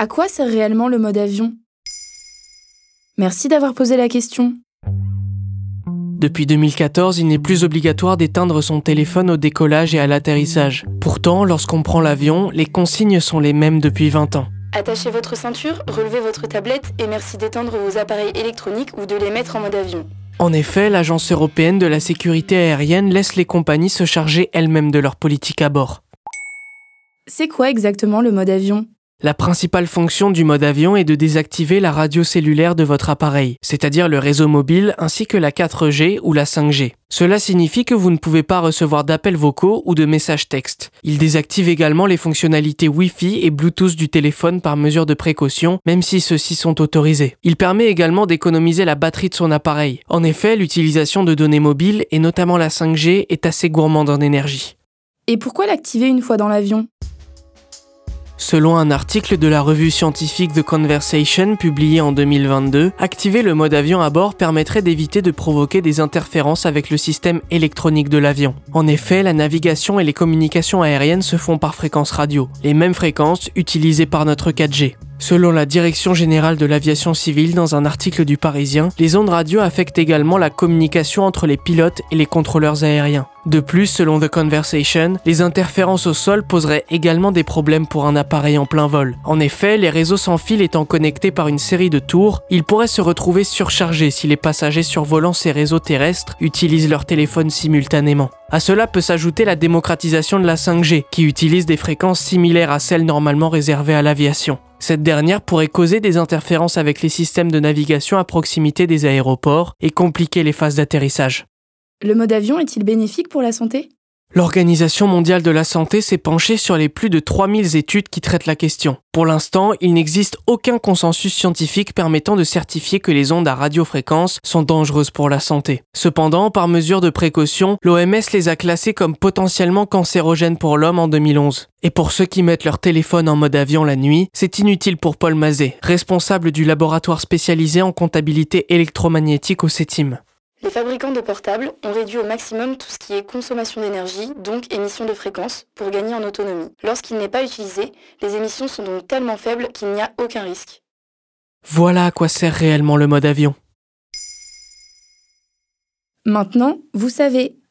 À quoi sert réellement le mode avion? Merci d'avoir posé la question. Depuis 2014, il n'est plus obligatoire d'éteindre son téléphone au décollage et à l'atterrissage. Pourtant, lorsqu'on prend l'avion, les consignes sont les mêmes depuis 20 ans. Attachez votre ceinture, relevez votre tablette et merci d'éteindre vos appareils électroniques ou de les mettre en mode avion. En effet, l'Agence européenne de la sécurité aérienne laisse les compagnies se charger elles-mêmes de leur politique à bord. C'est quoi exactement le mode avion? La principale fonction du mode avion est de désactiver la radio cellulaire de votre appareil, c'est-à-dire le réseau mobile ainsi que la 4G ou la 5G. Cela signifie que vous ne pouvez pas recevoir d'appels vocaux ou de messages textes. Il désactive également les fonctionnalités Wi-Fi et Bluetooth du téléphone par mesure de précaution, même si ceux-ci sont autorisés. Il permet également d'économiser la batterie de son appareil. En effet, l'utilisation de données mobiles, et notamment la 5G, est assez gourmande en énergie. Et pourquoi l'activer une fois dans l'avion? Selon un article de la revue scientifique The Conversation publié en 2022, activer le mode avion à bord permettrait d'éviter de provoquer des interférences avec le système électronique de l'avion. En effet, la navigation et les communications aériennes se font par fréquence radio, les mêmes fréquences utilisées par notre 4G. Selon la Direction générale de l'aviation civile dans un article du Parisien, les ondes radio affectent également la communication entre les pilotes et les contrôleurs aériens. De plus, selon The Conversation, les interférences au sol poseraient également des problèmes pour un appareil en plein vol. En effet, les réseaux sans fil étant connectés par une série de tours, ils pourraient se retrouver surchargés si les passagers survolant ces réseaux terrestres utilisent leur téléphone simultanément. À cela peut s'ajouter la démocratisation de la 5G, qui utilise des fréquences similaires à celles normalement réservées à l'aviation. Cette dernière pourrait causer des interférences avec les systèmes de navigation à proximité des aéroports et compliquer les phases d'atterrissage. Le mode avion est-il bénéfique pour la santé? L'Organisation mondiale de la santé s'est penchée sur les plus de 3000 études qui traitent la question. Pour l'instant, il n'existe aucun consensus scientifique permettant de certifier que les ondes à radiofréquence sont dangereuses pour la santé. Cependant, par mesure de précaution, l'OMS les a classées comme potentiellement cancérogènes pour l'homme en 2011. Et pour ceux qui mettent leur téléphone en mode avion la nuit, c'est inutile pour Paul Mazet, responsable du laboratoire spécialisé en comptabilité électromagnétique au CETIM. Les fabricants de portables ont réduit au maximum tout ce qui est consommation d'énergie, donc émission de fréquence, pour gagner en autonomie. Lorsqu'il n'est pas utilisé, les émissions sont donc tellement faibles qu'il n'y a aucun risque. Voilà à quoi sert réellement le mode avion. Maintenant, vous savez,